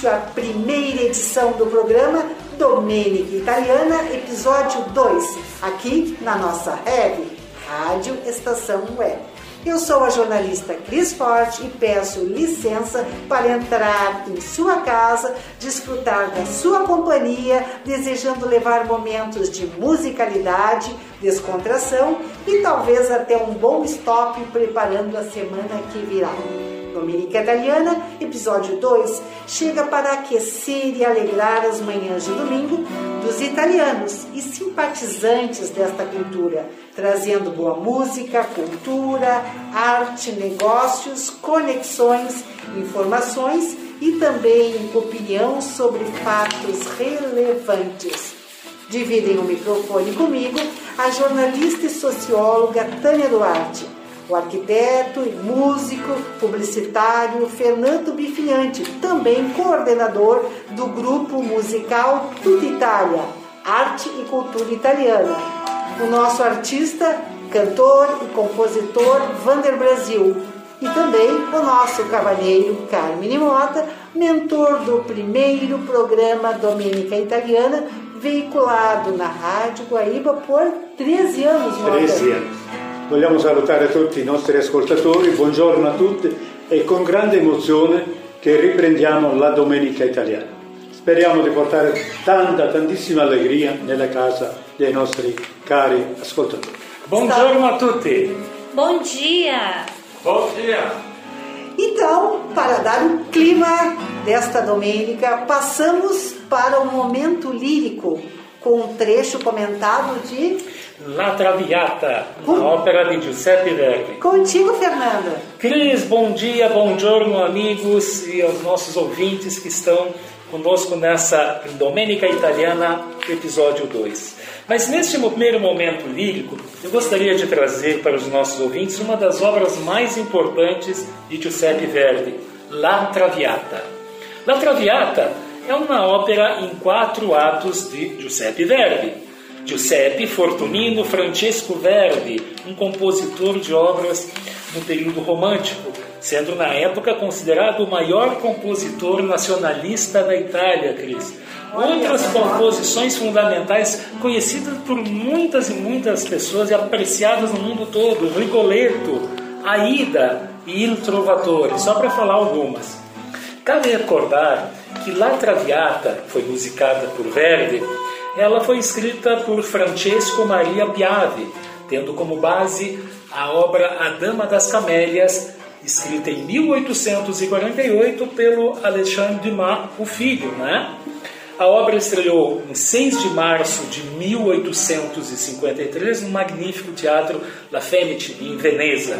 Início à primeira edição do programa Domenica Italiana, episódio 2, aqui na nossa rede, Rádio Estação Web. Eu sou a jornalista Cris Forte e peço licença para entrar em sua casa, desfrutar da sua companhia, desejando levar momentos de musicalidade, descontração e talvez até um bom stop preparando a semana que virá. Dominica Italiana, episódio 2, chega para aquecer e alegrar as manhãs de domingo dos italianos e simpatizantes desta cultura, trazendo boa música, cultura, arte, negócios, conexões, informações e também opinião sobre fatos relevantes. Dividem o microfone comigo a jornalista e socióloga Tânia Duarte o arquiteto e músico publicitário Fernando Bifiante, também coordenador do grupo musical Tutti Italia, Arte e Cultura Italiana. O nosso artista, cantor e compositor Vander Brasil. E também o nosso cavalheiro Carmine Mota, mentor do primeiro programa Domenica Italiana, veiculado na Rádio Guaíba por 13 anos, Mota. 13 anos. Vogliamo salutare tutti i nostri ascoltatori, buongiorno a tutti e con grande emozione che riprendiamo la Domenica Italiana. Speriamo di portare tanta, tantissima allegria nella casa dei nostri cari ascoltatori. Buongiorno a tutti. Bom dia. Bom dia. Então, para dar o clima desta domênica, passamos para o momento lírico, com um trecho comentado de La Traviata, uma ópera de Giuseppe Verdi. Contigo, Fernanda. Cris, bom dia, bom giorno, amigos e aos nossos ouvintes que estão conosco nessa Domênica Italiana, episódio 2. Mas neste primeiro momento lírico, eu gostaria de trazer para os nossos ouvintes uma das obras mais importantes de Giuseppe Verdi, La Traviata. La Traviata é uma ópera em quatro atos de Giuseppe Verdi Giuseppe Fortunino Francesco Verdi, um compositor de obras no período romântico, sendo na época considerado o maior compositor nacionalista da Itália, Cris. Outras composições fundamentais conhecidas por muitas e muitas pessoas e apreciadas no mundo todo, Rigoletto, Aida e Il Trovatore, só para falar algumas. Cabe recordar que La Traviata foi musicada por Verdi ela foi escrita por Francesco Maria Piave, tendo como base a obra A Dama das Camélias, escrita em 1848 pelo Alexandre Dumas, o filho, né? A obra estreou em 6 de março de 1853 no magnífico teatro La Fenice, em Veneza.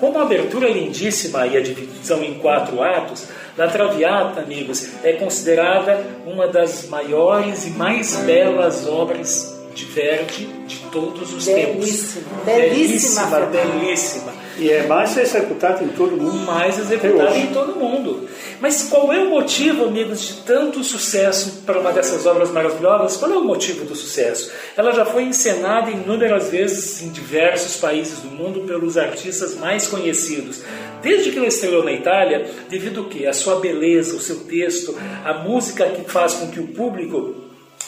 Com uma abertura lindíssima e a divisão em quatro atos, La Traviata, amigos, é considerada uma das maiores e mais belas obras de Verdi de todos os belíssima, tempos. Belíssima, belíssima, belíssima. E é mais executada em todo mundo. Mais executada em todo mundo. Mas qual é o motivo, amigos, de tanto sucesso para uma dessas obras maravilhosas? Qual é o motivo do sucesso? Ela já foi encenada inúmeras vezes em diversos países do mundo pelos artistas mais conhecidos. Desde que ela estreou na Itália, devido ao que? A sua beleza, o seu texto, a música que faz com que o público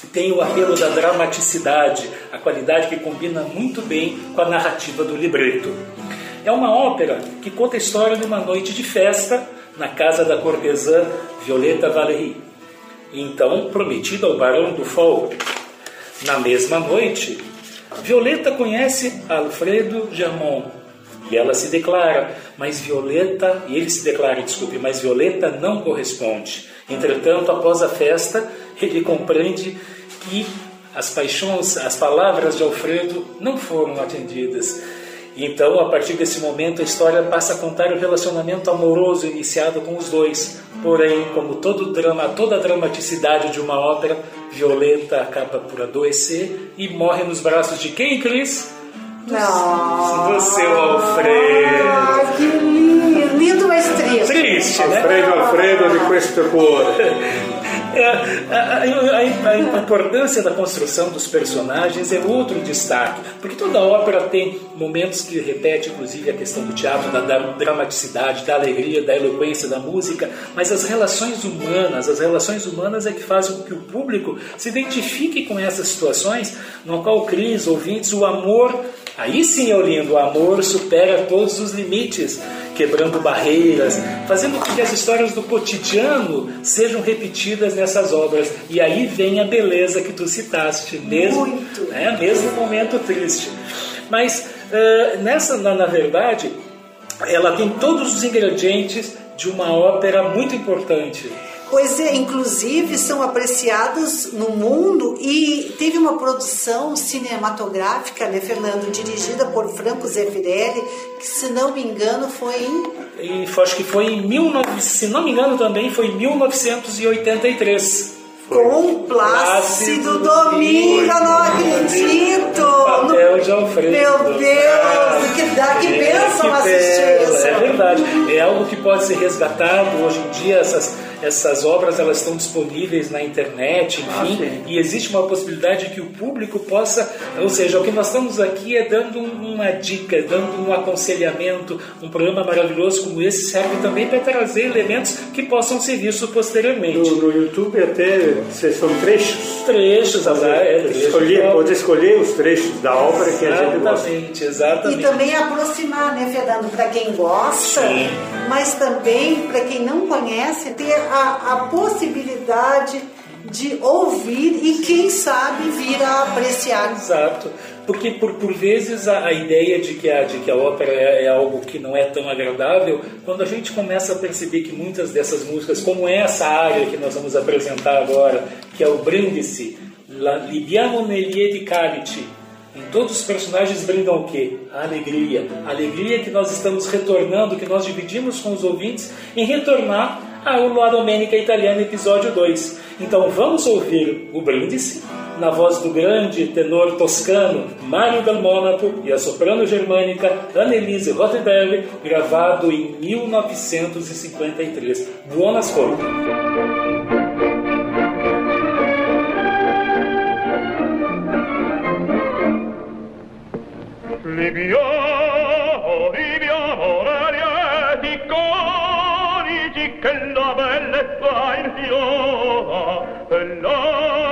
tenha o apelo da dramaticidade, a qualidade que combina muito bem com a narrativa do libreto. É uma ópera que conta a história de uma noite de festa na casa da cortesã Violeta Valéry, então prometida ao barão do Fol. Na mesma noite, Violeta conhece Alfredo Germont, E ela se declara, mas Violeta, e ele se declara, desculpe, mas Violeta não corresponde. Entretanto, após a festa, ele compreende que as paixões, as palavras de Alfredo não foram atendidas. Então, a partir desse momento, a história passa a contar o relacionamento amoroso iniciado com os dois. Porém, como todo drama, toda a dramaticidade de uma ópera, Violeta acaba por adoecer e morre nos braços de quem, Cris? Não. Do seu Alfredo. Ah, que lindo, lindo, mas triste. Triste, né? Alfredo, Alfredo di questo cuore. É, a, a, a, importância da construção dos personagens é outro destaque, porque toda ópera tem momentos que repete, inclusive, a questão do teatro, da, da dramaticidade, da alegria, da eloquência, da música, mas as relações humanas, as relações humanas é que fazem com que o público se identifique com essas situações, no qual Cris, ouvintes, o amor, aí sim, lindo, o amor supera todos os limites quebrando barreiras, fazendo com que as histórias do cotidiano sejam repetidas nessas obras. E aí vem a beleza que tu citaste, mesmo, Muito. né, mesmo momento triste. Mas uh, nessa, na, na verdade, ela tem todos os ingredientes de uma ópera muito importante. Pois é, inclusive são apreciados no mundo e teve uma produção cinematográfica, né, Fernando, dirigida por Franco Zeffirelli, que se não me engano foi em E acho que foi em 19, se não me engano também foi em 1983. Com Plácido Domingo, eu não acredito! Papel de Alfredo. Meu Deus, que, dá, que É, bênção que assistir bela, isso! É verdade. É algo que pode ser resgatado. Hoje em dia, essas, essas obras elas estão disponíveis na internet, enfim, sim. e existe uma possibilidade que o público possa. Ou seja, o que nós estamos aqui é dando um- uma dica, dando um aconselhamento. Um programa maravilhoso como esse serve também para trazer elementos que possam ser vistos posteriormente. No, no YouTube até se são trechos. Trechos, azar, é, trechos. Escolher, pode escolher os trechos da obra que a gente gosta. Exatamente, E exatamente. também aproximar, né, Fernando, para quem gosta, Sim. mas também para quem não conhece, ter a, a possibilidade de ouvir e, quem sabe, vir a apreciar. Exato. Porque por, por vezes a, a ideia de que a, de que a ópera é, é algo que não é tão agradável, quando a gente começa a perceber que muitas dessas músicas, como essa área que nós vamos apresentar agora, que é o Brindisi, La Libiamo negli di Calici, em todos os personagens brindam o quê? A alegria. A alegria que nós estamos retornando, que nós dividimos com os ouvintes, em retornar ao La Domenica Italiana, episódio 2. Então vamos ouvir o Brindisi, na voz do grande tenor toscano Mário Del Monaco e a soprano germânica Annelise Rothenberg, gravado em 1953. Buon ascolto. Libiamo, viviamo rarieti conici che la bellezza infiora e la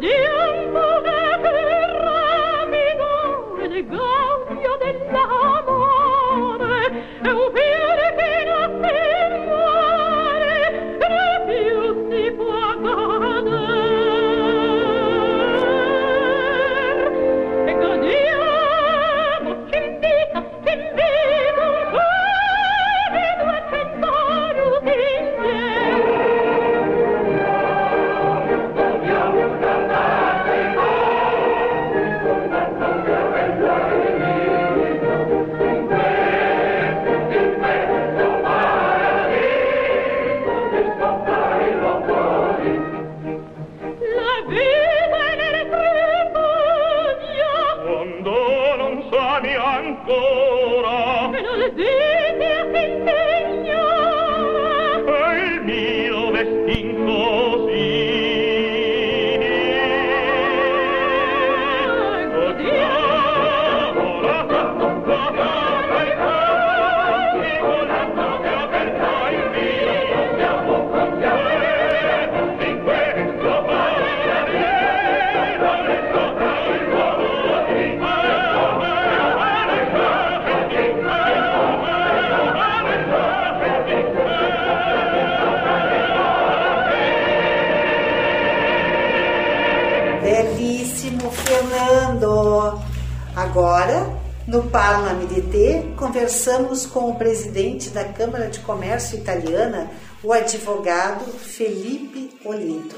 dear Comércio Italiana, o advogado Felipe Olinto.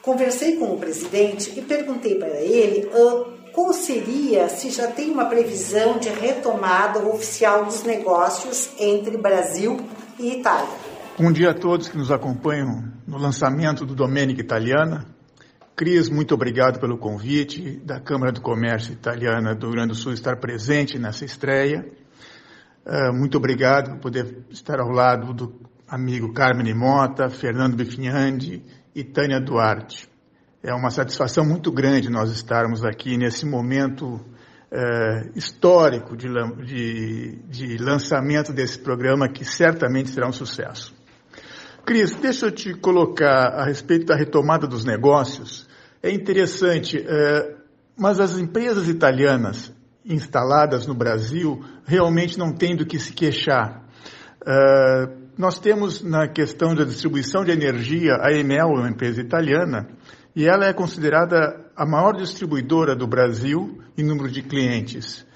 Conversei com o presidente e perguntei para ele ah, qual seria, se já tem uma previsão de retomada oficial dos negócios entre Brasil e Itália. Bom dia a todos que nos acompanham no lançamento do Domenica Italiana. Cris, muito obrigado pelo convite da Câmara do Comércio Italiana do Rio Grande do Sul estar presente nessa estreia. Uh, muito obrigado por poder estar ao lado do amigo Carmen Mota, Fernando Bifinhandi e Tânia Duarte. É uma satisfação muito grande nós estarmos aqui nesse momento uh, histórico de, de, de lançamento desse programa que certamente será um sucesso. Cris, deixa eu te colocar a respeito da retomada dos negócios. É interessante, é, mas as empresas italianas instaladas no Brasil realmente não têm do que se queixar. É, nós temos na questão da distribuição de energia, a Enel é uma empresa italiana, e ela é considerada a maior distribuidora do Brasil em número de clientes.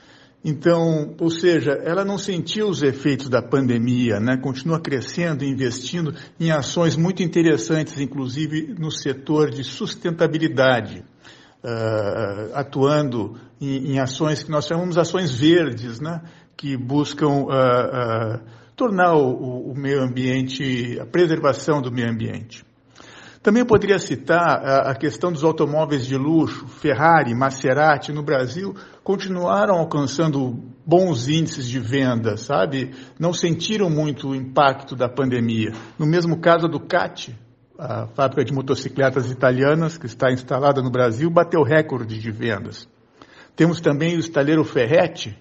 Então, ou seja, ela não sentiu os efeitos da pandemia, né? continua crescendo e investindo em ações muito interessantes, inclusive no setor de sustentabilidade, uh, atuando em, em, ações que nós chamamos ações verdes, né? que buscam uh, uh, tornar o, o meio ambiente, a preservação do meio ambiente. Também poderia citar a questão dos automóveis de luxo, Ferrari, Maserati no Brasil continuaram alcançando bons índices de venda, sabe? Não sentiram muito o impacto da pandemia. No mesmo caso a Ducati, a fábrica de motocicletas italianas que está instalada no Brasil, bateu recorde de vendas. Temos também o estaleiro Ferretti,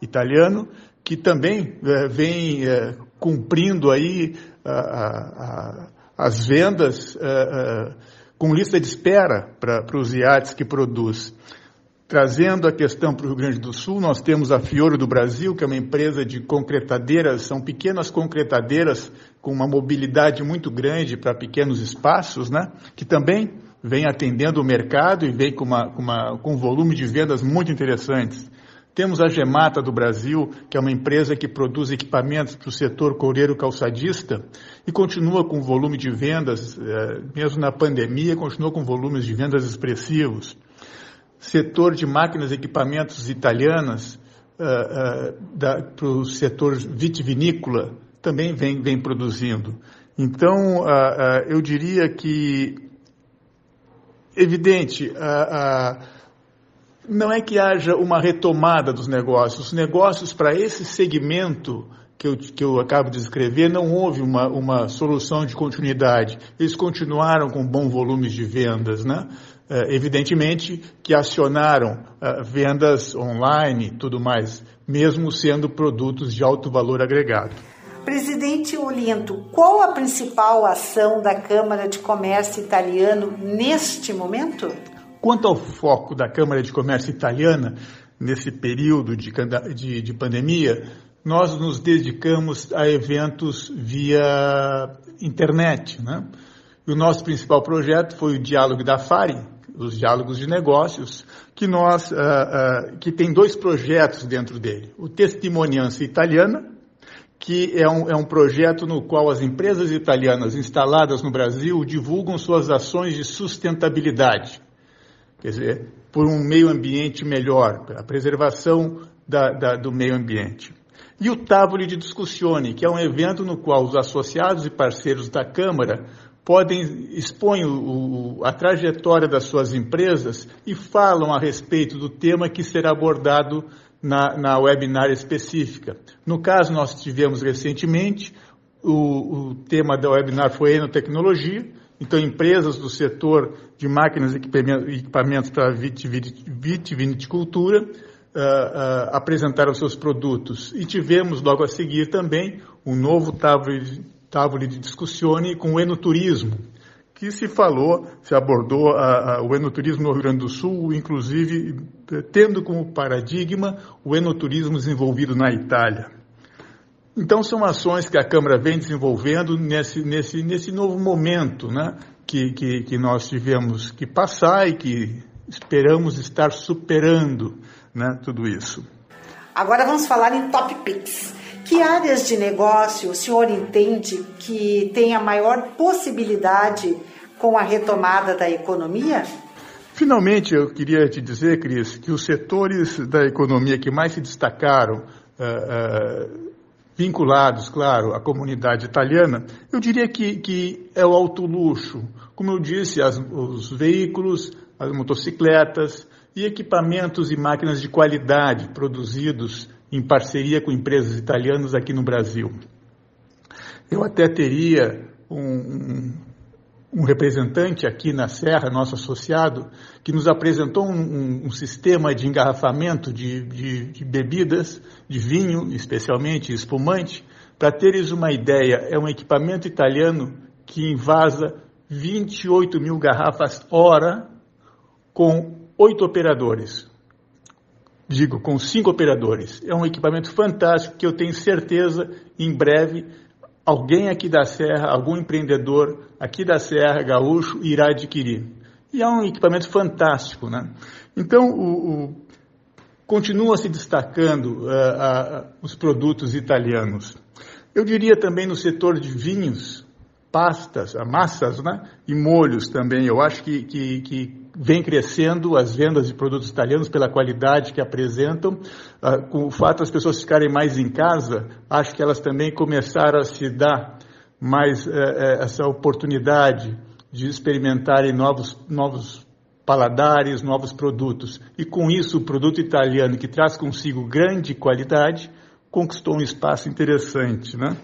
italiano, que também é, vem é, cumprindo aí a, a, as vendas é, com lista de espera para os iates que produz. Trazendo a questão para o Rio Grande do Sul, nós temos a Fioro do Brasil, que é uma empresa de concretadeiras, são pequenas concretadeiras com uma mobilidade muito grande para pequenos espaços, né? que também vem atendendo o mercado e vem com, uma, com, uma, com um volume de vendas muito interessantes. Temos a Gemata do Brasil, que é uma empresa que produz equipamentos para o setor coureiro calçadista e continua com volume de vendas, eh, mesmo na pandemia, continua com volumes de vendas expressivos setor de máquinas e equipamentos italianas uh, uh, para o setor vitivinícola também vem, vem produzindo. Então, eu diria que, evidente, não é que haja uma retomada dos negócios. Os negócios para esse segmento que eu, que eu acabo de escrever, não houve uma, uma solução de continuidade. Eles continuaram com bom volume de vendas, né? É, evidentemente que acionaram uh, vendas online e tudo mais, mesmo sendo produtos de alto valor agregado. Presidente Olinto, qual a principal ação da Câmara de Comércio Italiano neste momento? Quanto ao foco da Câmara de Comércio Italiana nesse período de, de, de pandemia, nós nos dedicamos a eventos via internet. Né? E o nosso principal projeto foi o Diálogo da FARI, os diálogos de negócios, que nós, uh, uh, que tem dois projetos dentro dele. O Testimoniança Italiana, que é um, é um projeto no qual as empresas italianas instaladas no Brasil divulgam suas ações de sustentabilidade, quer dizer, por um meio ambiente melhor, a preservação da, da, do meio ambiente. E o Tavoli de Discussione, que é um evento no qual os associados e parceiros da Câmara podem expõem o, a trajetória das suas empresas e falam a respeito do tema que será abordado na, na webinar específica. No caso, nós tivemos recentemente o, o tema da webinar foi enotecnologia, então empresas do setor de máquinas e equipamentos para vitivinicultura uh, uh, apresentaram seus produtos e tivemos logo a seguir também um novo tábua de discussione com o enoturismo, que se falou, se abordou a, a, o enoturismo no Rio Grande do Sul, inclusive tendo como paradigma o enoturismo desenvolvido na Itália. Então, são ações que a Câmara vem desenvolvendo nesse, nesse, nesse novo momento né, que, que, que nós tivemos que passar e que esperamos estar superando né, tudo isso. Agora vamos falar em Top Picks. Que áreas de negócio o senhor entende que tem a maior possibilidade com a retomada da economia? Finalmente, eu queria te dizer, Cris, que os setores da economia que mais se destacaram uh, uh, vinculados, claro, à comunidade italiana, eu diria que, que é o alto luxo. Como eu disse, as, os veículos, as motocicletas e equipamentos e máquinas de qualidade produzidos em parceria com empresas italianas aqui no Brasil. Eu até teria um, um representante aqui na Serra, nosso associado, que nos apresentou um, um, sistema de engarrafamento de, de, de, bebidas, de vinho, especialmente espumante. Para teres uma ideia, é um equipamento italiano que invasa 28 mil garrafas hora com oito operadores. Digo, com cinco operadores. É um equipamento fantástico que eu tenho certeza, em breve, alguém aqui da Serra, algum empreendedor aqui da Serra, gaúcho, irá adquirir. E é um equipamento fantástico, né? Então, o, o, continua se destacando uh, uh, os produtos italianos. Eu diria também no setor de vinhos, pastas, massas né? e molhos também. Eu acho que, que, que vem crescendo as vendas de produtos italianos pela qualidade que apresentam. Uh, com o fato das pessoas ficarem mais em casa, acho que elas também começaram a se dar mais uh, uh, essa oportunidade de experimentarem novos, novos paladares, novos produtos. E com isso, o produto italiano, que traz consigo grande qualidade, conquistou um espaço interessante. Né?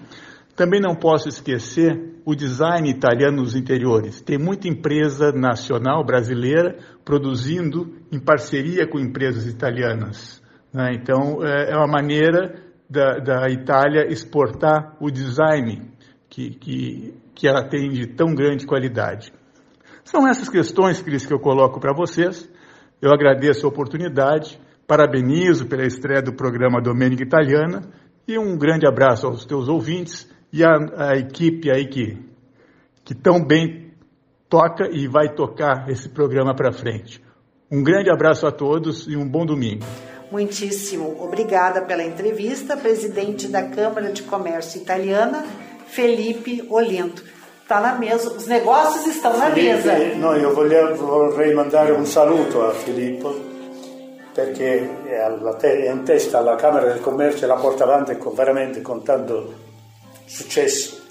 Também não posso esquecer o design italiano nos interiores. Tem muita empresa nacional brasileira produzindo em parceria com empresas italianas. Né? Então, é, é uma maneira da, da Itália exportar o design que, que, que ela tem de tão grande qualidade. São essas questões, Cris, que eu coloco para vocês. Eu agradeço a oportunidade, parabenizo pela estreia do programa Domênica Italiana e um grande abraço aos teus ouvintes e a, a equipe aí que, que tão bem toca e vai tocar esse programa para frente. Um grande abraço a todos e um bom domingo. Muitíssimo obrigada pela entrevista, presidente da Câmara de Comércio Italiana, Felipe Olinto. Está na mesa, os negócios estão na Felipe, mesa. No, io voglio, vorrei mandare un saluto a Filippo perché è, alla te- è in testa alla Camera del Commercio e la porta avanti con, veramente con tanto successo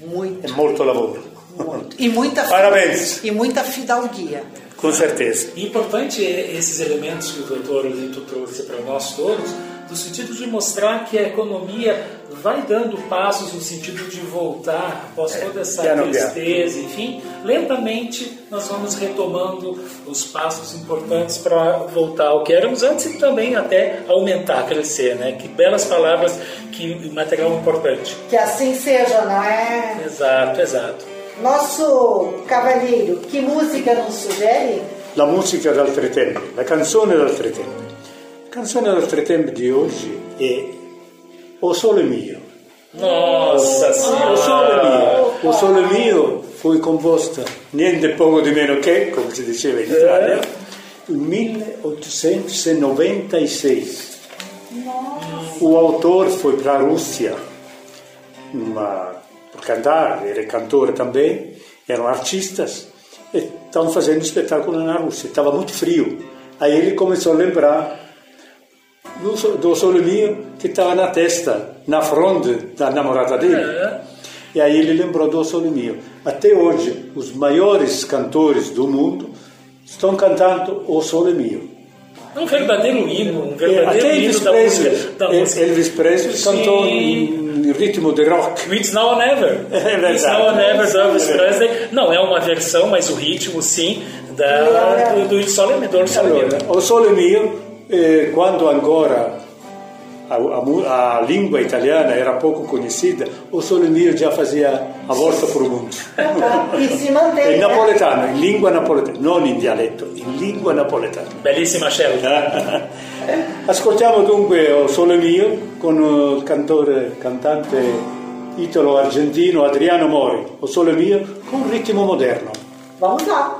Muito, e molto lavoro. muito. E muita, Parabéns. e muita fidalguia. Com certeza. Importante é esses elementos que o doutor Lito trouxe para nós todos, no sentido de mostrar que a economia vai dando passos no sentido de voltar após toda essa piano, tristeza, enfim, lentamente nós vamos retomando os passos importantes para voltar ao que éramos antes e também até aumentar, crescer, né? Que belas palavras, que material importante. Que assim seja, não é? Exato, exato. Nosso cavalheiro, que música nos sugere? La musica d'altri tempi, la canzone d'altri tempi. Canzone d'altri tempi di oggi è O Sole Mio. Nossa O Senhora! Sole Mio, O Sole Mio fu composta niente poco di meno che, come si diceva in Italia, nel 1896. O autor foi para a Rússia uma, por cantar, ele é cantor também, eram artistas, e estavam fazendo espetáculo na Rússia. Estava muito frio. Aí ele começou a lembrar do, do que estava na testa, na fronte da namorada dele. É. E aí ele lembrou do O Sole Mio. Até hoje, os maiores cantores do mundo estão cantando O Sole Mio. É um verdadeiro hino, um É, verdadeiro Até hino Elvis da música. Presley, Da El- música. Elvis Presley Sim. cantou em, ritmo de rock. It's Now or Never. É verdade. It's Now or Never do Elvis É. Presley. Não é uma versão, mas o ritmo sim da, do, do Sole Mio. Do. Allora, O Sole Eh, quando ancora a, a a língua italiana era pouco conhecida, O Sole Mio já fazia a volta para o mundo. E. Em napoletano, in lingua napoletana, non in dialetto, in lingua napoletana. Belíssima, Shelly. Ascoltiamo dunque O Sole Mio con il cantore, cantante italo-argentino Adriano Mori, O Sole Mio con ritmo moderno. Vamos lá.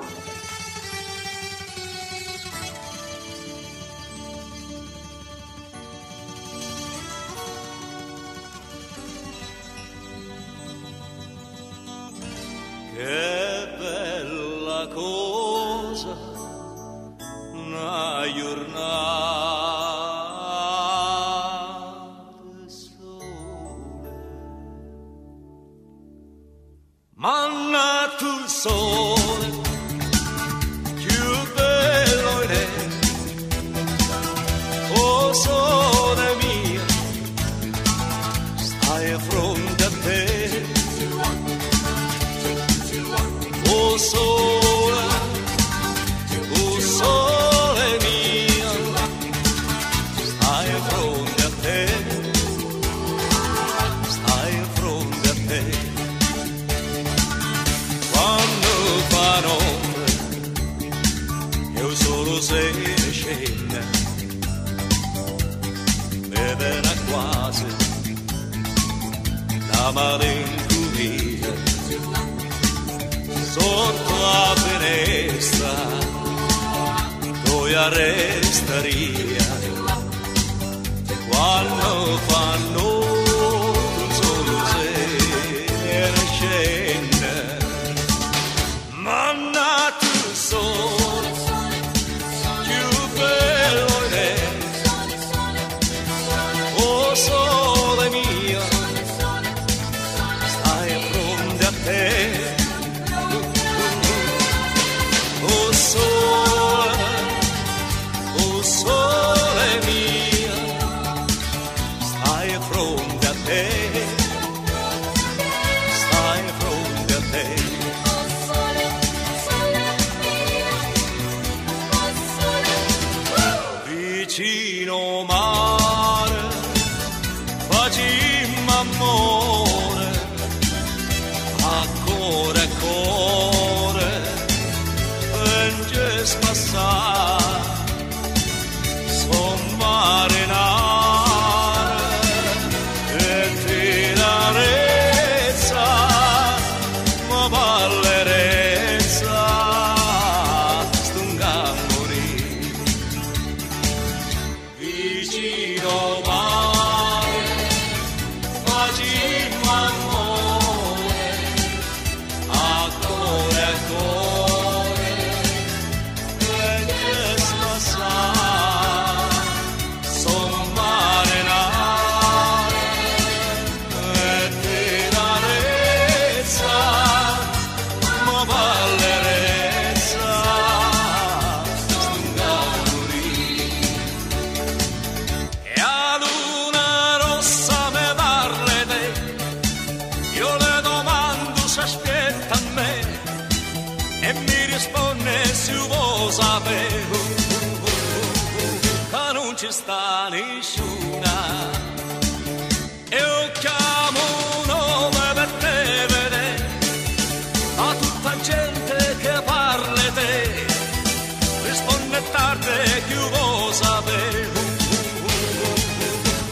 Risponde tardi che vuoi sapere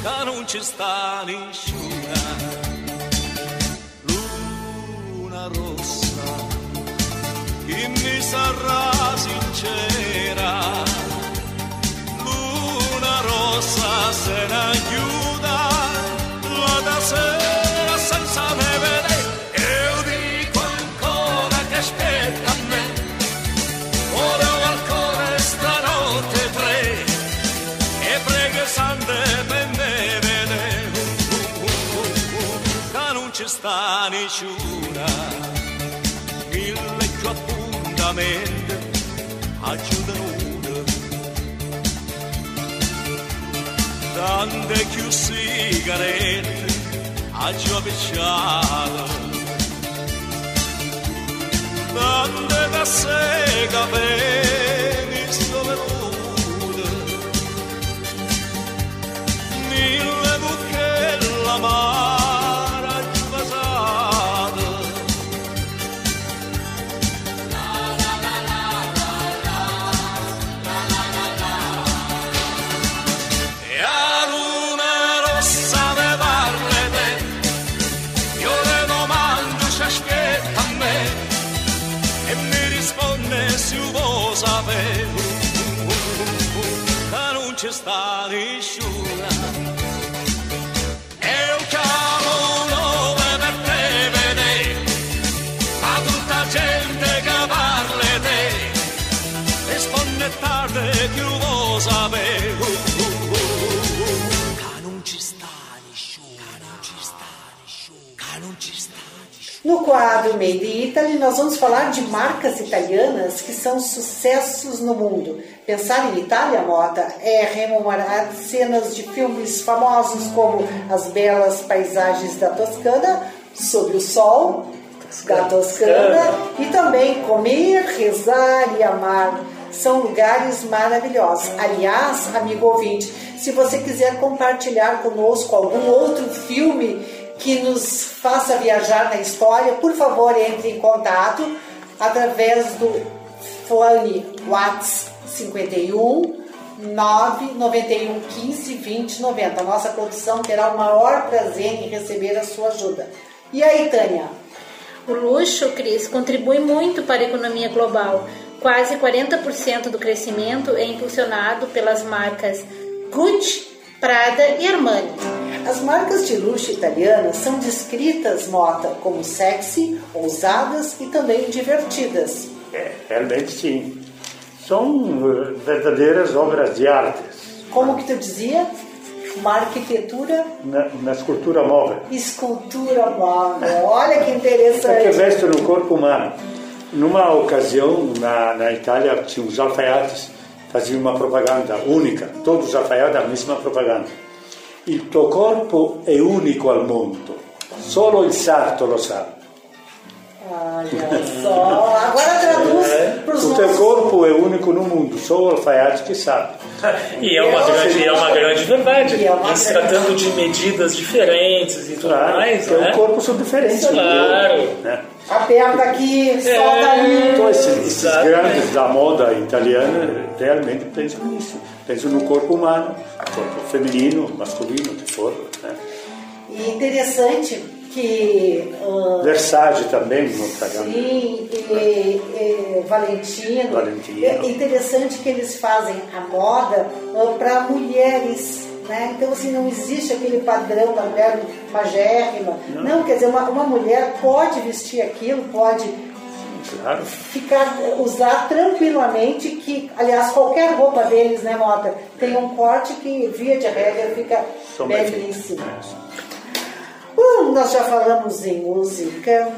che non ci sta nessuna luna rossa chi mi sarà sincera. Luna rossa se ne aiuta nessuna, mille giù appuntamenti aiutano una. Tante più sigarette a giù avvicina, tante casse capelli mi sto mille bucche la mano. No quadro Made in Italy, nós vamos falar de marcas italianas que são sucessos no mundo. Pensar em Itália, Mota, é rememorar cenas de filmes famosos como As Belas Paisagens da Toscana, Sob o Sol, da Toscana, e também Comer, Rezar e Amar. São lugares maravilhosos. Aliás, amigo ouvinte, se você quiser compartilhar conosco algum outro filme que nos faça viajar na história, por favor, entre em contato através do fone WhatsApp 51 991 15 20 90. A nossa produção terá o maior prazer em receber a sua ajuda. E aí, Tânia? O luxo, Cris, contribui muito para a economia global. Quase 40% do crescimento é impulsionado pelas marcas Gucci, Prada e Armani. As marcas de luxo italianas são descritas, nota, como sexy, ousadas e também divertidas. É, realmente sim. São eh, verdadeiras obras de arte Como que tu dizia? Uma arquitetura, na, escultura móvel. escultura móvel. Olha que É que interessante. veste no corpo humano. Numa ocasião, na, na Itália, tinha os alfaiates, faziam uma propaganda única, todos os alfaiates a mesma propaganda. Il tuo corpo è unico al mondo, solo il sarto lo sa. Olha só. Agora traduz para os O teu nossos. corpo é único no mundo, só o alfaiate que sabe. E é uma grande, é uma grande verdade. E é uma se tratando de medidas diferentes e tudo Claro, mais, né? o corpo são diferentes. um do Claro. Né? Aperta aqui, solta É. ali. Então, esses, grandes da moda italiana realmente pensam nisso. Pensam no corpo humano, corpo feminino, masculino, que for. Né? E interessante que ah, Versace também, no Italiano. Sim, e, e Valentino. Valentino. É interessante que eles fazem a moda para mulheres. Né? Então, assim, não existe aquele padrão da mulher magérrima. Não, quer dizer, uma, uma mulher pode vestir aquilo, pode Claro. ficar, usar tranquilamente, que, aliás, qualquer roupa deles, né, Mota, tem um corte que, via de regra, fica São belíssimo. nós já falamos em música,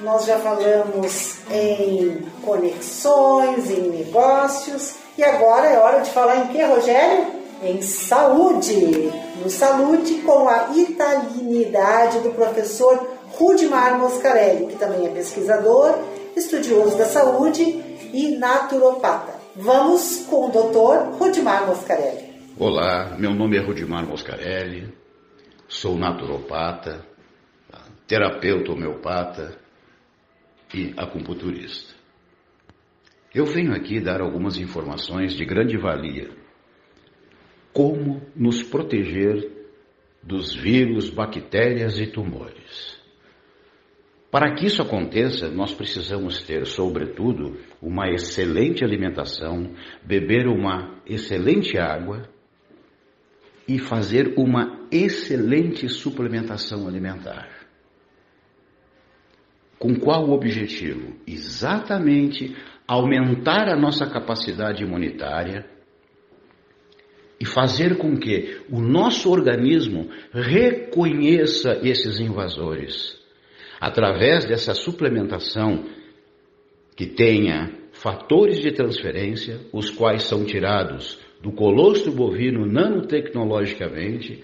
nós já falamos em conexões, em negócios, e agora é hora de falar em que, Rogério? Em saúde. No saúde com a italianidade do professor Rudimar Moscarelli, que também é pesquisador, estudioso da saúde e naturopata. Vamos com o doutor Rudimar Moscarelli. Olá, meu nome é Rudimar Moscarelli, sou naturopata, terapeuta homeopata e acupunturista. Eu venho aqui dar algumas informações de grande valia. Como nos proteger dos vírus, bactérias e tumores. Para que isso aconteça, nós precisamos ter, sobretudo, uma excelente alimentação, beber uma excelente água e fazer uma excelente suplementação alimentar. Com qual objetivo? Exatamente aumentar a nossa capacidade imunitária e fazer com que o nosso organismo reconheça esses invasores através dessa suplementação que tenha fatores de transferência, os quais são tirados do colostro bovino nanotecnologicamente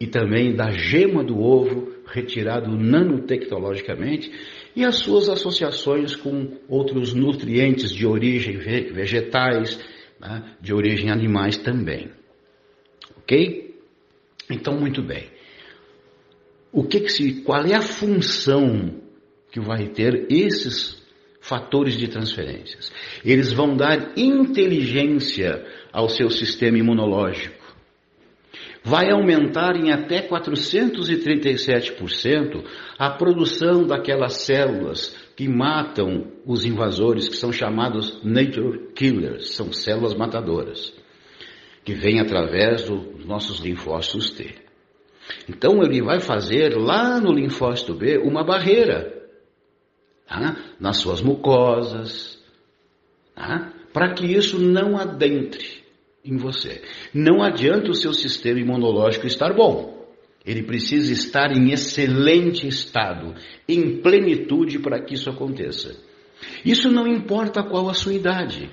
e também da gema do ovo, retirado nanotecnologicamente, e as suas associações com outros nutrientes de origem vegetais, né, de origem animais também. Ok? Então, muito bem. O que, que se, qual é a função que vai ter esses fatores de transferências? Eles vão dar inteligência ao seu sistema imunológico vai aumentar em até 437% a produção daquelas células que matam os invasores, que são chamados nature killers, são células matadoras, que vêm através dos nossos linfócitos T. Então ele vai fazer lá no linfócito B uma barreira tá? nas suas mucosas, tá? para que isso não adentre em você. Não adianta o seu sistema imunológico estar bom. Ele precisa estar em excelente estado, em plenitude para que isso aconteça. Isso não importa qual a sua idade.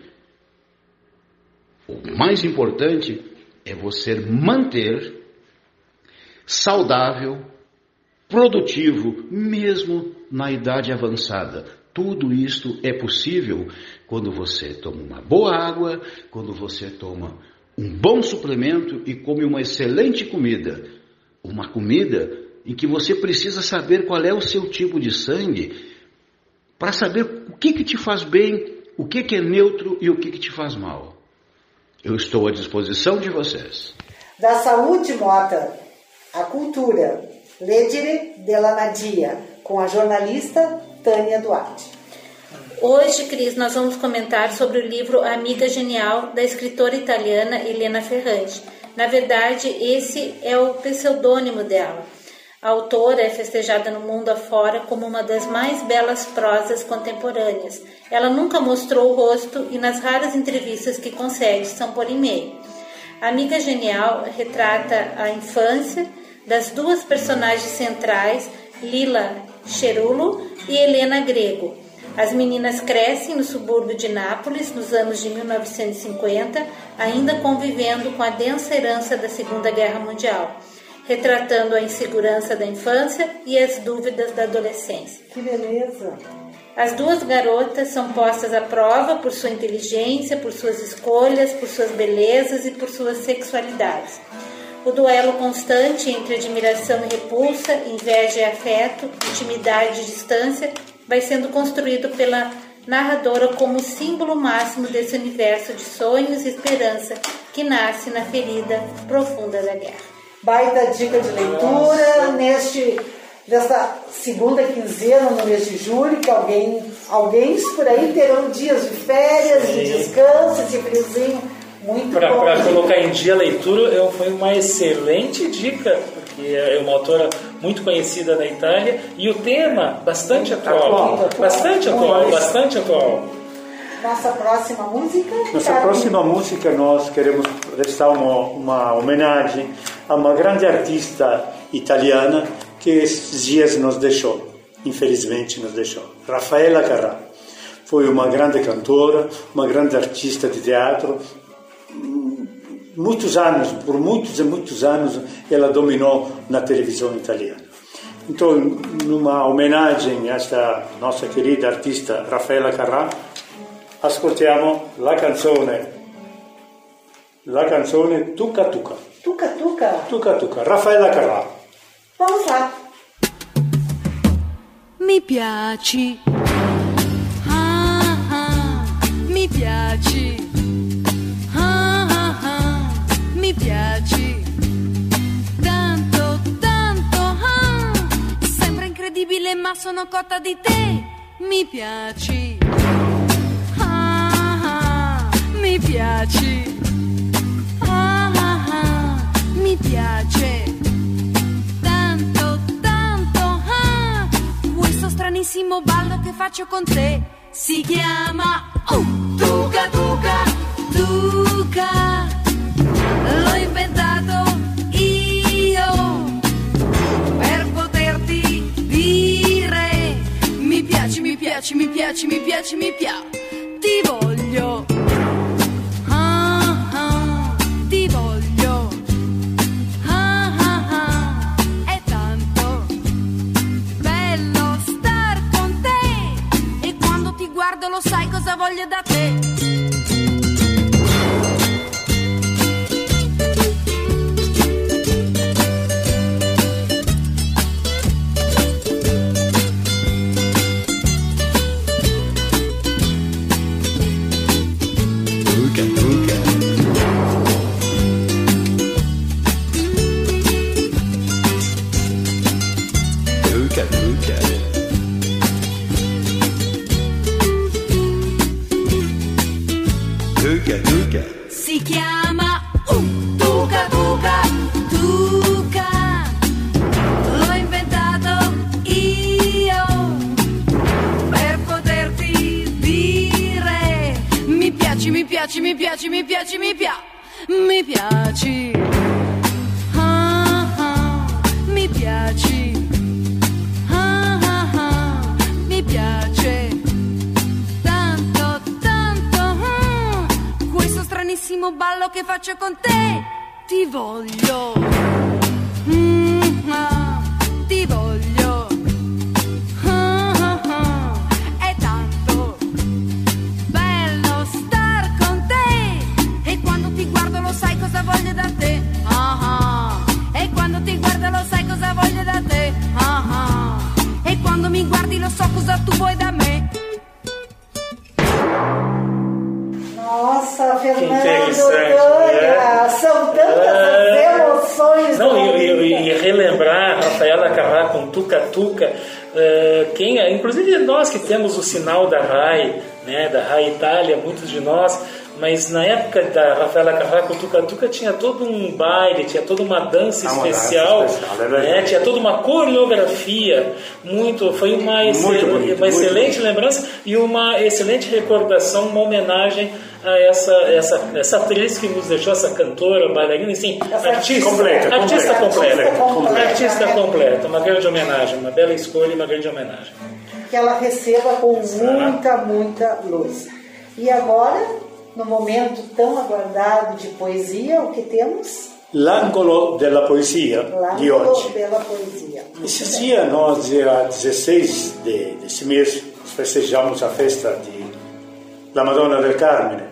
O mais importante é você manter saudável, produtivo, mesmo na idade avançada. Tudo isto é possível quando você toma uma boa água, quando você toma um bom suplemento e come uma excelente comida. Uma comida em que você precisa saber qual é o seu tipo de sangue para saber o que, que te faz bem, o que, que é neutro e o que, que te faz mal. Eu estou à disposição de vocês. Da saúde, Mota, a cultura. Legere della Nadia, com a jornalista Tânia Duarte. Hoje, Cris, nós vamos comentar sobre o livro Amiga Genial, da escritora italiana Helena Ferrante. Na verdade, esse é o pseudônimo dela. A autora é festejada no mundo afora como uma das mais belas prosas contemporâneas. Ela nunca mostrou o rosto e nas raras entrevistas que concede são por e-mail. A Amiga Genial retrata a infância das duas personagens centrais, Lila Cherulo e Helena Grego. As meninas crescem no subúrbio de Nápoles nos anos de 1950, ainda convivendo com a densa herança da Segunda Guerra Mundial, retratando a insegurança da infância e as dúvidas da adolescência. Que beleza! As duas garotas são postas à prova por sua inteligência, por suas escolhas, por suas belezas e por suas sexualidades. O duelo constante entre admiração e repulsa, inveja e afeto, intimidade e distância vai sendo construído pela narradora como símbolo máximo desse universo de sonhos e esperança que nasce na ferida profunda da guerra. Baita dica de leitura neste nesta segunda quinzena no mês de julho, que alguém, alguém por aí terão dias de férias, Sim. de descanso, de friozinho. Muito Para bom. colocar em dia a leitura, eu- foi uma excelente dica, porque é uma autora muito conhecida na Itália e o tema bastante atual. Atual. Bastante atual, Muito. bastante atual. Nossa próxima música. Nossa próxima música nós queremos prestar uma, uma homenagem a uma grande artista italiana que esses dias nos deixou, infelizmente nos deixou, Rafaela Carrà. Foi uma grande cantora, uma grande artista de teatro. Muitos anos, por muitos e muitos anos, ela dominou na televisão italiana. Então, numa homenagem a esta nossa querida artista Raffaella Carrà, ascoltiamo la canzone la canzone Tuca Tuca Tuca Tuca. Tuca Tuca Raffaella Carrà lá. Mi piaci. Ah, ah, mi piaci. Ah, ah, ah, mi piaci. Tanto, tanto, ah. Sembra incredibile, ma sono cotta di te. Mi piaci. Ah, ah, mi piaci. Ah, ah, ah, mi piace. Tanto, tanto, ah, questo stranissimo ballo che faccio con te si chiama oh, Tuca Tuca Tuca. L'ho inventato io per poterti dire piaci, mi piaci, mi piaci. Ti voglio. Lo sai cosa voglio da te. Sinal da RAI, né, da RAI Itália, muitos de nós, mas na época da Rafaela Carrá com Tuca Tuca tinha todo um baile, tinha toda uma dança Ah, uma dança especial, especial, é né, tinha toda uma coreografia, muito, foi uma, excel- Muito bonito, uma muito excelente lembrança e uma excelente recordação, uma homenagem a essa, essa, essa atriz que nos deixou, essa cantora, bailarina, enfim, Essa artista, completa, artista completa, completa, completa, completa. artista completa, uma grande homenagem, uma bela escolha e uma grande homenagem. Que ela receba com muita, muita luz. E agora, no momento tão aguardado de poesia, o que temos? L'angolo della poesia L'angolo oggi. della poesia. Esses dias, nós, dia 16 de, desse mês, festejamos a festa de da Madonna del Carmine,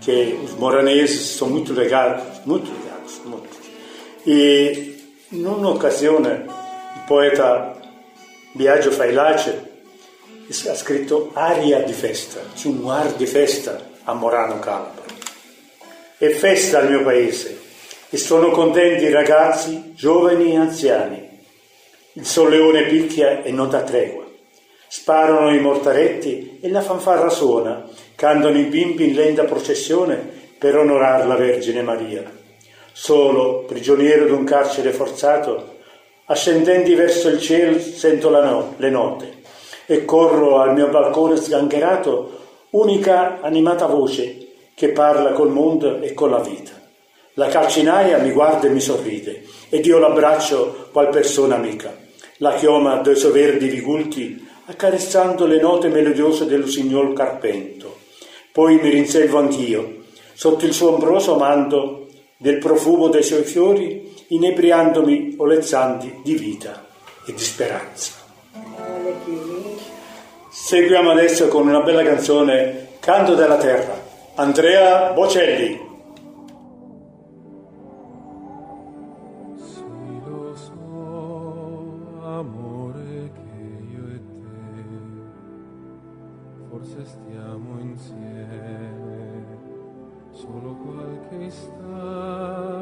que os moraneses são muito ligados, muito ligados, muito. E, numa ocasione, il poeta Biagio Failace ha scritto Aria di festa, un ar di festa a Morano Calabro. È festa al mio paese e sono contenti i ragazzi, giovani e anziani. Il solleone picchia e non dà tregua. Sparano i mortaretti e la fanfarra suona, cantano i bimbi in lenta processione per onorare la Vergine Maria. Solo, prigioniero d'un carcere forzato, ascendenti verso il cielo sento no- le note e corro al mio balcone sgangherato, unica animata voce che parla col mondo e con la vita. La calcinaia mi guarda e mi sorride ed io l'abbraccio qual persona amica. La chioma dei suoi verdi vigulti accarezzando le note melodiose dello signor Carpento. Poi mi rinselvo anch'io, sotto il suo ombroso manto, del profumo dei suoi fiori, inebriandomi olezzanti di vita e di speranza. Olha que lindo. Seguiamo adesso con una bella canzone, Canto della Terra, Andrea Bocelli. Sì, lo so, amore, che io e te forse stiamo insieme solo qualche istante.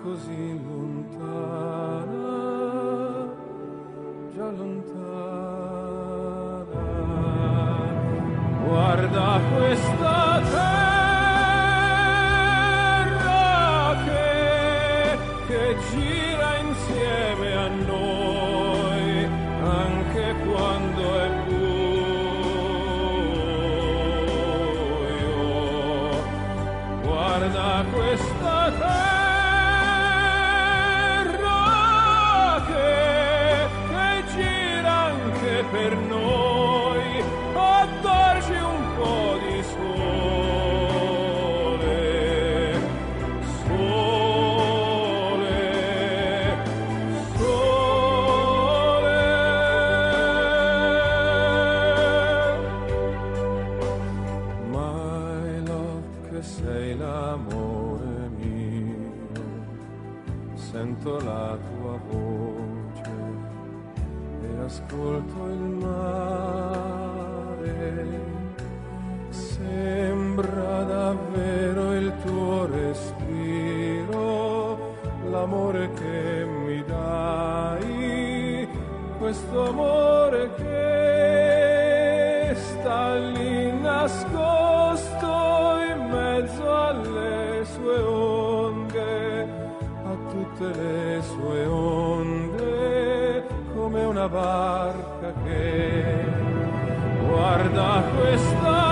così lontana, già lontana. Guarda questa terra che, che gira insieme a noi, anche quando è buio. Guarda questa terra. Le sue onde, come una barca che guarda questa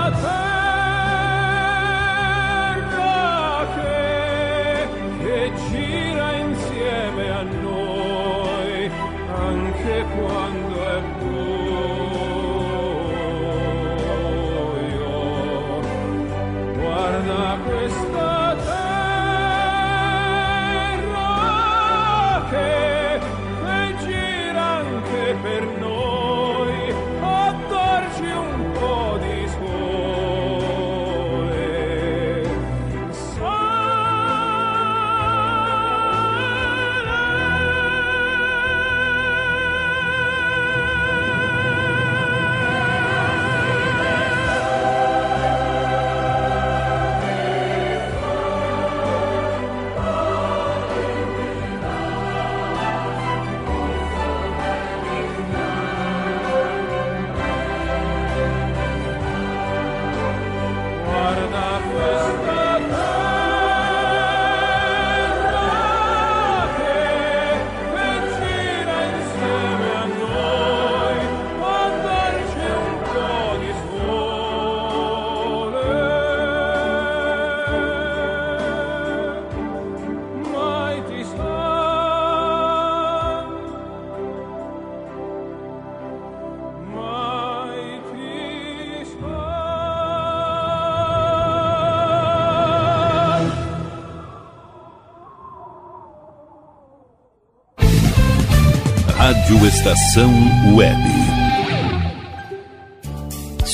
Estação Web.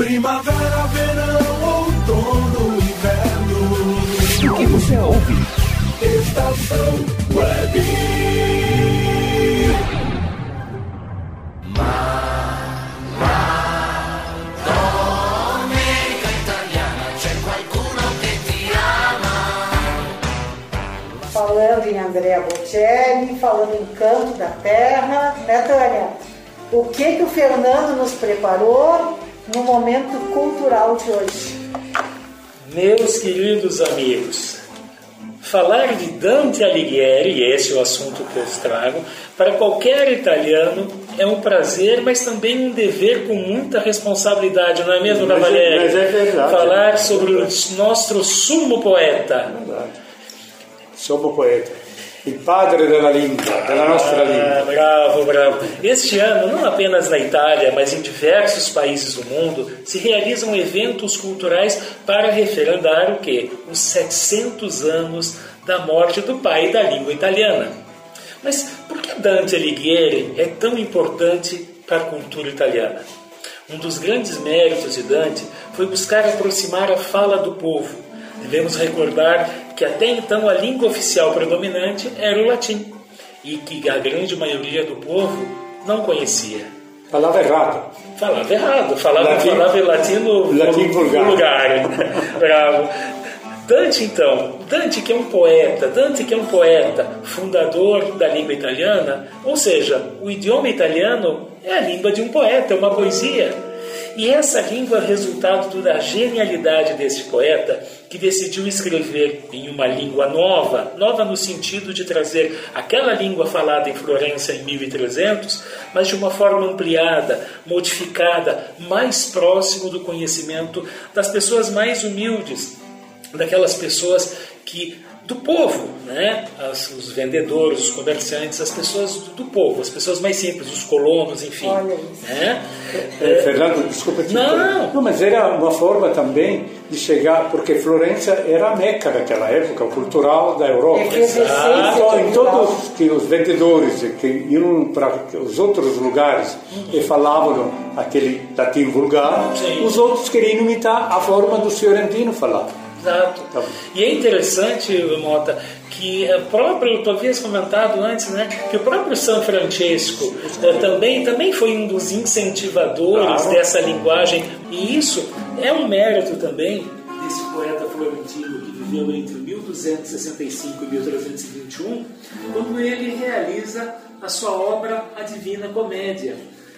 Primavera, verão, outono, inverno. O que você ouve? Estação Web. Falando em Andrea Bocelli, falando em Canto da Terra, né, Tânia? O que, que o Fernando nos preparou no momento cultural de hoje? Meus queridos amigos, falar de Dante Alighieri, esse é o assunto que eu trago, para qualquer italiano é um prazer, mas também um dever com muita responsabilidade, não é mesmo, Mas é- Cavalieri? mas é verdade. Falar sobre o nosso sumo poeta. Sommo poeta, il padre della lingua, della nostra Ah, lingua. bravo, bravo. Este ano, não apenas na Itália, mas em diversos países do mundo, se realizam eventos culturais para referendar o quê? Os 700 anos da morte do pai da língua italiana. Mas por que Dante Alighieri é tão importante para a cultura italiana? Um dos grandes méritos de Dante foi buscar aproximar a fala do povo. Devemos recordar que até então a língua oficial predominante era o latim e que a grande maioria do povo não conhecia. Falava errado. Falava errado, falava, Latim- falava em latim no, latim vulgar. no lugar. Bravo. Dante, então, Dante que é um poeta, Dante que é um poeta, fundador da língua italiana, ou seja, o idioma italiano é a língua de um poeta, é uma poesia. E essa língua é resultado da genialidade desse poeta que decidiu escrever em uma língua nova, nova no sentido de trazer aquela língua falada em Florença em 1300, mas de uma forma ampliada, modificada, mais próximo do conhecimento das pessoas mais humildes, daquelas pessoas que do povo, né? As- os vendedores, os comerciantes, as pessoas do, do povo, as pessoas mais simples, os colonos, enfim. Olha isso. Né? Eh, Fernando, desculpa te Não. interromper. Não, mas era uma forma também de chegar, porque Florença era a meca daquela época, cultural da Europa. Efervescência Então, em todos que os vendedores que iam para os outros lugares e falavam aquele latim vulgar, Sim. os outros queriam imitar a forma do fiorentino falar. Exato. Tá. E é interessante, Mota, que o próprio, tu havias comentado antes, né, que o próprio São Francesco eh, também, também foi um dos incentivadores Claro. dessa linguagem. E isso é um mérito também desse poeta florentino que viveu entre 1265 e 1321, quando ele realiza a sua obra A Divina Comédia.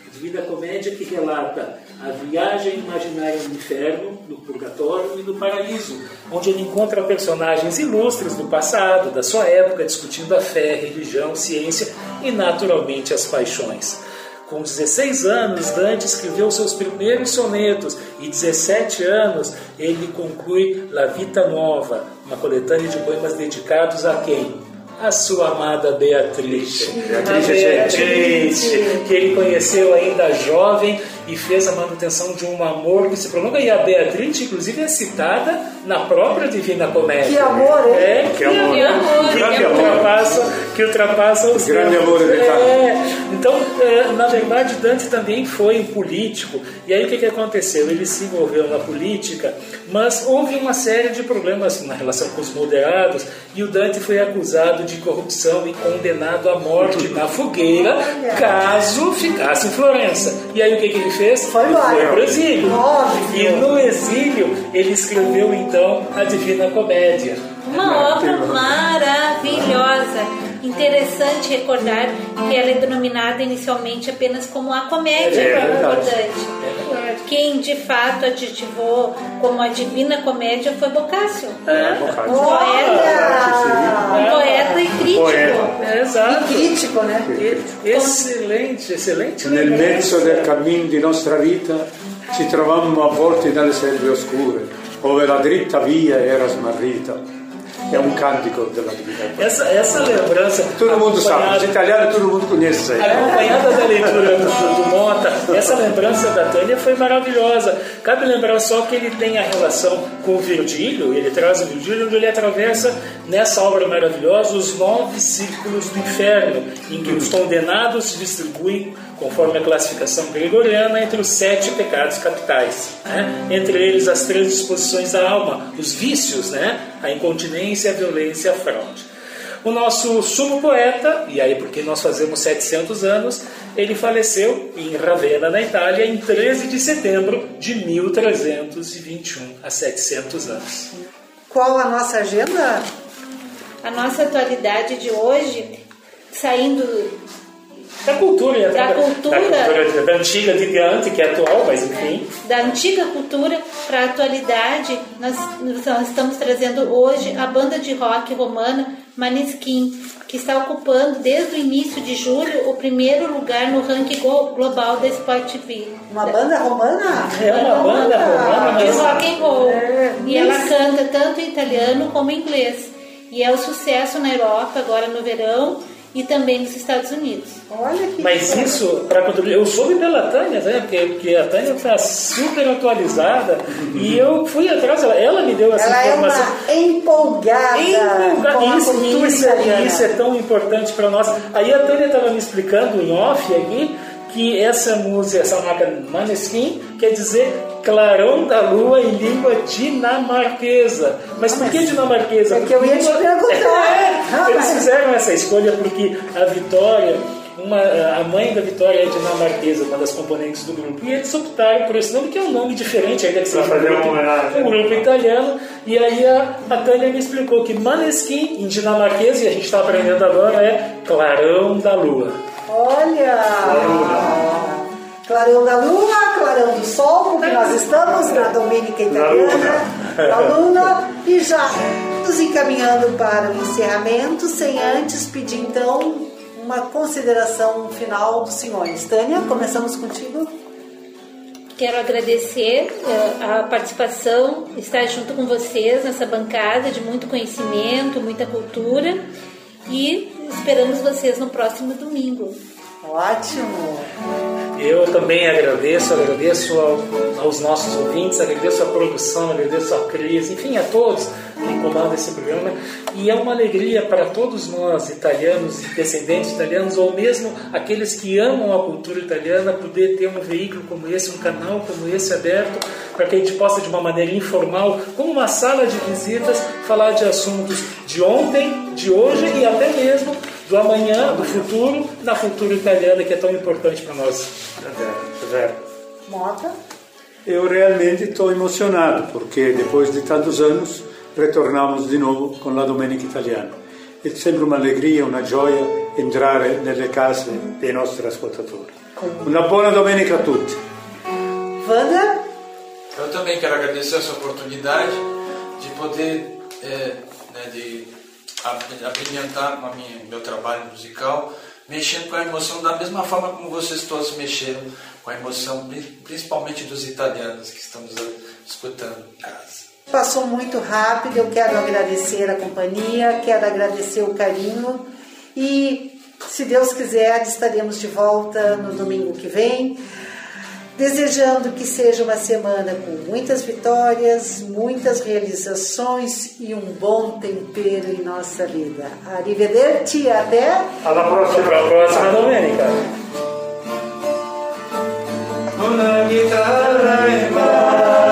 A Divina Comédia que relata a viagem imaginária no inferno, no purgatório e no paraíso, onde ele encontra personagens ilustres do passado, da sua época, discutindo a fé, religião, ciência e, naturalmente, as paixões. Com 16 anos, Dante escreveu seus primeiros sonetos e 17 anos ele conclui La Vita Nova, uma coletânea de poemas dedicados a quem? A sua amada Beatriz. Beatriz é Beatriz, que ele conheceu ainda jovem e fez a manutenção de um amor que se prolonga. E a Beatriz, inclusive, é citada na própria Divina Comédia. Que amor, hein? É, Que amor. Que, amor, Que grande que amor. ultrapassa, que ultrapassa os Grande tempos. amor Carlos. É, então, é, na verdade, Dante também foi um político. E aí o que, que aconteceu? Ele se envolveu na política, mas houve uma série de problemas na relação com os moderados e o Dante foi acusado de corrupção e condenado à morte na fogueira caso ficasse em Florença. E aí o que, que ele fez? Foi embora. Foi para o exílio. Óbvio. E no exílio ele escreveu então a Divina Comédia. Uma obra maravilhosa. Interessante recordar que ela é denominada inicialmente apenas como a comédia É verdade. Dante. Quem de fato adjetivou como a Divina Comédia foi Boccaccio. É, Olha! Um poeta e crítico. É, exato. E crítico, né? Excelente, excelente. Nel mezzo del cammin di nostra vita ci trovammo avvolti dalle selve oscure, ove la dritta via era smarrita. È un cantico della divinità. Essa, essa lembrança. Todo mundo sabe, os italianos todo mundo conhece isso aí. Acompanhada da leitura do, do Mota, essa lembrança da Tânia foi maravilhosa. Cabe lembrar só que ele tem a relação com o Virgílio, ele traz o Virgílio, onde ele atravessa nessa obra maravilhosa os nove círculos do inferno, em que os condenados se distribuem, conforme a classificação gregoriana, entre os sete pecados capitais. né? Entre eles, as três disposições da alma, os vícios, né? a incontinência, a violência e a fraude. O nosso sumo poeta, e aí porque nós fazemos 700 anos, ele faleceu em Ravenna, na Itália, em 13 de setembro de 1321, há 700 anos. Qual a nossa agenda? A nossa atualidade de hoje, saindo Da cultura, Da da, cultura. da cultura da antiga de diante, que é atual, mas enfim. da antiga cultura para a atualidade, nós, nós estamos trazendo hoje a banda de rock romana Maneskin, que está ocupando desde o início de julho o primeiro lugar no ranking global da Sport TV. Uma banda romana? É uma banda romana, de rock and roll. É, e ela canta tanto em italiano como em inglês. E é o sucesso na Europa agora no verão e também nos Estados Unidos. Olha que Mas isso, para contribuir, eu soube pela Tânia, né? Porque, porque a Tânia está super atualizada e eu fui atrás, ela, ela me deu essa Ela é informação. uma empolgada, Empolga- com a Isso, isso, é- isso é tão importante para nós. Aí a Tânia estava me explicando em off aqui que essa música, essa marca Maneskin, quer dizer clarão da lua em língua dinamarquesa. Mas por que dinamarquesa? é que eu ia te Porque- perguntar. É, Ah, eles mas- fizeram essa escolha porque a Vitória, uma, a mãe da Vitória é dinamarquesa, uma das componentes do grupo, e eles optaram por esse nome, que é um nome diferente, ainda que seja um fazer grupo, uma homenagem. um grupo italiano. E aí a, a Tânia me explicou que Maneskin, em dinamarquês, e a gente está aprendendo agora, é clarão da lua. Olha! Clarão da lua, clarão do sol, porque nós estamos na Domênica Italiana, da Luna, e já nos encaminhando para o encerramento, sem antes pedir então uma consideração final dos senhores. Tânia, começamos contigo. Quero agradecer eh, a participação, estar junto com vocês nessa bancada de muito conhecimento, muita cultura e esperamos vocês no próximo domingo. Ótimo! Eu também agradeço, agradeço ao- aos nossos ouvintes, agradeço a produção, agradeço a Cris, enfim, a todos que comandam esse programa. E é uma alegria para todos nós, italianos descendentes italianos, ou mesmo aqueles que amam a cultura italiana, poder ter um veículo como esse, um canal como esse aberto, para que a gente possa, de uma maneira informal, como uma sala de visitas, falar de assuntos de ontem, de hoje e até mesmo do amanhã, do futuro, na cultura italiana que é tão importante para nós. Mota? Eu realmente estou emocionado porque depois de tantos anos retornamos de novo com la Domenica Italiana. É sempre uma alegria, uma gioia entrare nelle case dei nostri ascoltatori. Una buona domenica a tutti. Wanda? Eu também quero agradecer essa oportunidade de poder é, né, de abrilhantar meu trabalho musical, mexendo com a emoção da mesma forma como vocês todos mexeram com a emoção, pri- principalmente dos italianos que estão nos escutando em casa. Passou muito rápido, eu quero agradecer a companhia, quero agradecer o carinho e, se Deus quiser, estaremos de volta no domingo que vem. Desejando que seja uma semana com muitas vitórias, muitas realizações e um bom tempero em nossa vida. Arrivederci, até Alla prossima. Alla prossima domenica. Una in mano,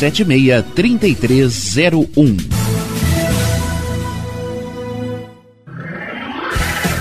3276 3301.